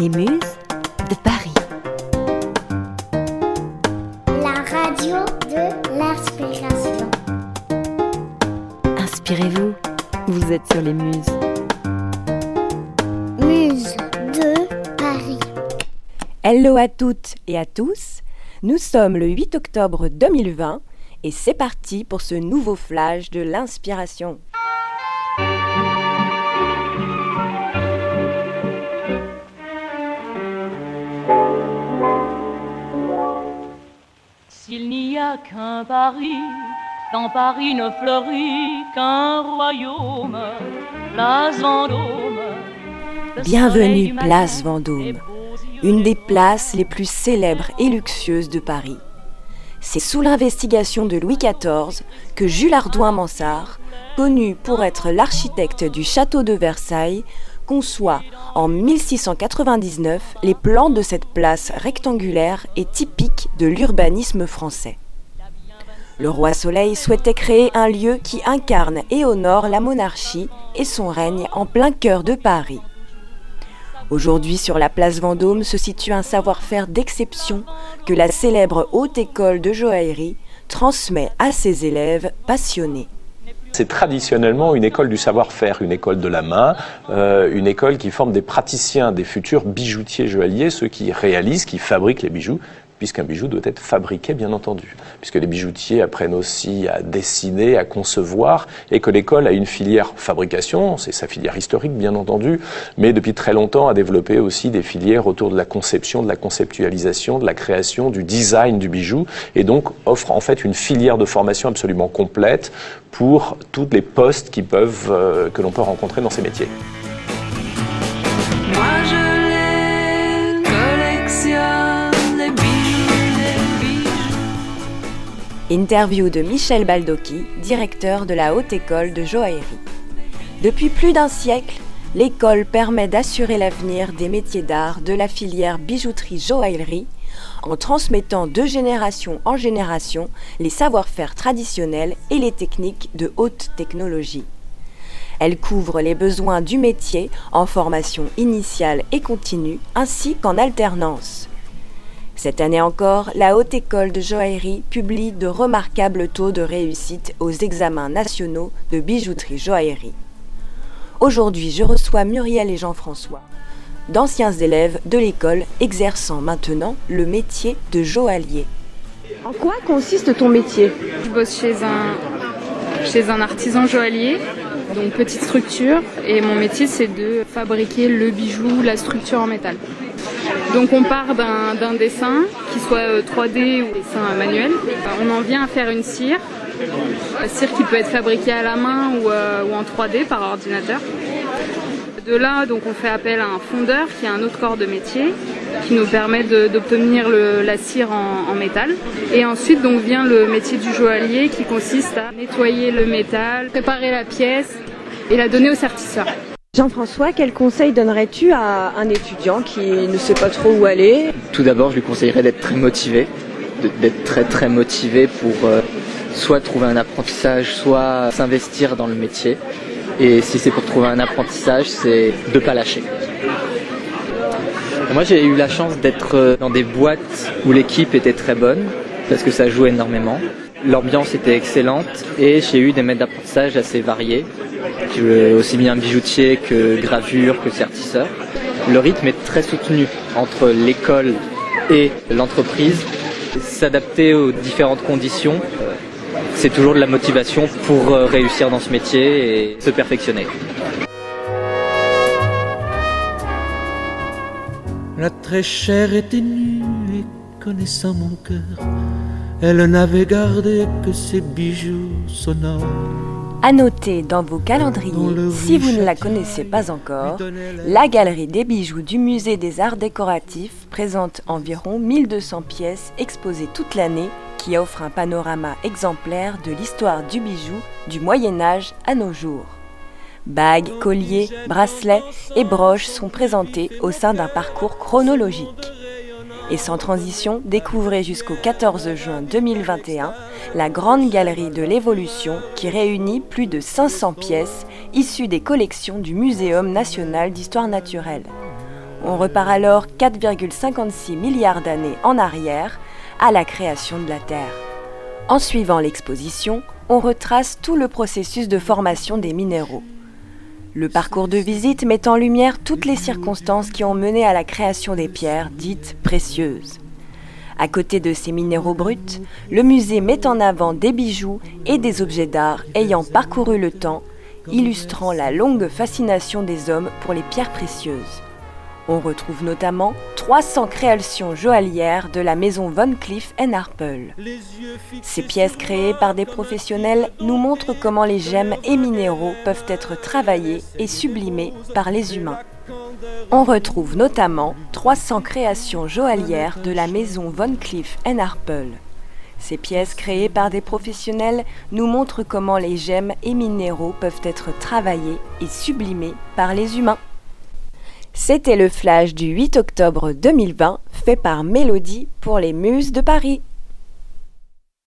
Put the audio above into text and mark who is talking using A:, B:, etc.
A: Les Muses de Paris.
B: La radio de l'inspiration.
A: Inspirez-vous, vous êtes sur les Muses.
B: Muse de Paris.
A: Hello à toutes et à tous. Nous sommes le 8 octobre 2020 et c'est parti pour ce nouveau flash de l'inspiration.
C: S'il n'y a qu'un Paris, dans Paris ne fleurit qu'un royaume, place Vendôme.
A: Bienvenue, place Vendôme, Une des places les plus célèbres et luxueuses de Paris. C'est sous l'investigation de Louis XIV que Jules Ardouin-Mansart, connu pour être l'architecte du château de Versailles, conçoit en 1699 les plans de cette place rectangulaire et typique de l'urbanisme français. Le roi Soleil souhaitait créer un lieu qui incarne et honore la monarchie et son règne en plein cœur de Paris. Aujourd'hui, sur la place Vendôme se situe un savoir-faire d'exception que la célèbre Haute École de joaillerie transmet à ses élèves passionnés.
D: C'est traditionnellement une école du savoir-faire, une école de la main, euh, une école qui forme des praticiens, des futurs bijoutiers joailliers, ceux qui réalisent, qui fabriquent les bijoux, puisqu'un bijou doit être fabriqué, bien entendu, puisque les bijoutiers apprennent aussi à dessiner, à concevoir, et que l'école a une filière fabrication, c'est sa filière historique, bien entendu, mais depuis très longtemps a développé aussi des filières autour de la conception, de la conceptualisation, de la création, du design du bijou, et donc offre en fait une filière de formation absolument complète pour tous les postes qui peuvent, euh, que l'on peut rencontrer dans ces métiers.
A: Interview de Michel Baldocchi, directeur de la Haute École de joaillerie. Depuis plus d'un siècle, l'école permet d'assurer l'avenir des métiers d'art de la filière bijouterie-joaillerie en transmettant de génération en génération les savoir-faire traditionnels et les techniques de haute technologie. Elle couvre les besoins du métier en formation initiale et continue ainsi qu'en alternance. Cette année encore, la Haute École de joaillerie publie de remarquables taux de réussite aux examens nationaux de bijouterie-joaillerie. Aujourd'hui, je reçois Muriel et Jean-François, d'anciens élèves de l'école exerçant maintenant le métier de joaillier. En quoi consiste ton métier?
E: Je bosse chez un, chez un artisan joaillier, donc petite structure, et mon métier c'est de fabriquer le bijou, la structure en métal. Donc on part d'un dessin, qui soit euh, 3D ou dessin manuel. On en vient à faire une cire, cire qui peut être fabriquée à la main ou, euh, en 3D par ordinateur. De là, donc, on fait appel à un fondeur qui a un autre corps de métier qui nous permet d'obtenir la cire en, en métal. Et ensuite, donc, vient le métier du joaillier qui consiste à nettoyer le métal, préparer la pièce et la donner au sertisseur.
A: Jean-François, quel conseil donnerais-tu à un étudiant qui ne sait pas trop où aller?
F: Tout d'abord, je lui conseillerais d'être très motivé, d'être très très motivé pour euh, soit trouver un apprentissage, soit s'investir dans le métier. Et si c'est pour trouver un apprentissage, c'est de pas lâcher. Moi, j'ai eu la chance d'être euh, dans des boîtes où l'équipe était très bonne, parce que ça joue énormément. L'ambiance était excellente et j'ai eu des maîtres d'apprentissage assez variés, aussi bien bijoutier que gravure que sertisseur. Le rythme est très soutenu entre l'école et l'entreprise. S'adapter aux différentes conditions, euh, c'est toujours de la motivation pour euh, réussir dans ce métier et se perfectionner.
G: La très chère était nue et connaissant mon cœur, elle n'avait gardé que ses bijoux sonores.
A: À noter dans vos calendriers, si vous ne la connaissez pas encore, la galerie des bijoux du musée des arts décoratifs présente environ 1200 pièces exposées toute l'année qui offrent un panorama exemplaire de l'histoire du bijou du Moyen Âge à nos jours. Bagues, colliers, bracelets et broches sont présentés au sein d'un parcours chronologique. Et sans transition, découvrez jusqu'au 14 juin 2021 la Grande Galerie de l'Évolution qui réunit plus de 500 pièces issues des collections du Muséum national d'histoire naturelle. On repart alors 4,56 milliards d'années en arrière à la création de la Terre. En suivant l'exposition, on retrace tout le processus de formation des minéraux. Le parcours de visite met en lumière toutes les circonstances qui ont mené à la création des pierres dites précieuses. À côté de ces minéraux bruts, le musée met en avant des bijoux et des objets d'art ayant parcouru le temps, illustrant la longue fascination des hommes pour les pierres précieuses. On retrouve notamment 300 créations joaillières de la maison Von Cleef Arpels. Ces pièces créées par des professionnels nous montrent comment les gemmes et minéraux peuvent être travaillés et sublimés par les humains. On retrouve notamment 300 créations joaillières de la maison Von Cleef Arpels. Ces pièces créées par des professionnels nous montrent comment les gemmes et minéraux peuvent être travaillés et sublimés par les humains. C'était le flash du 8 octobre 2020 fait par Mélodie pour les Muses de Paris.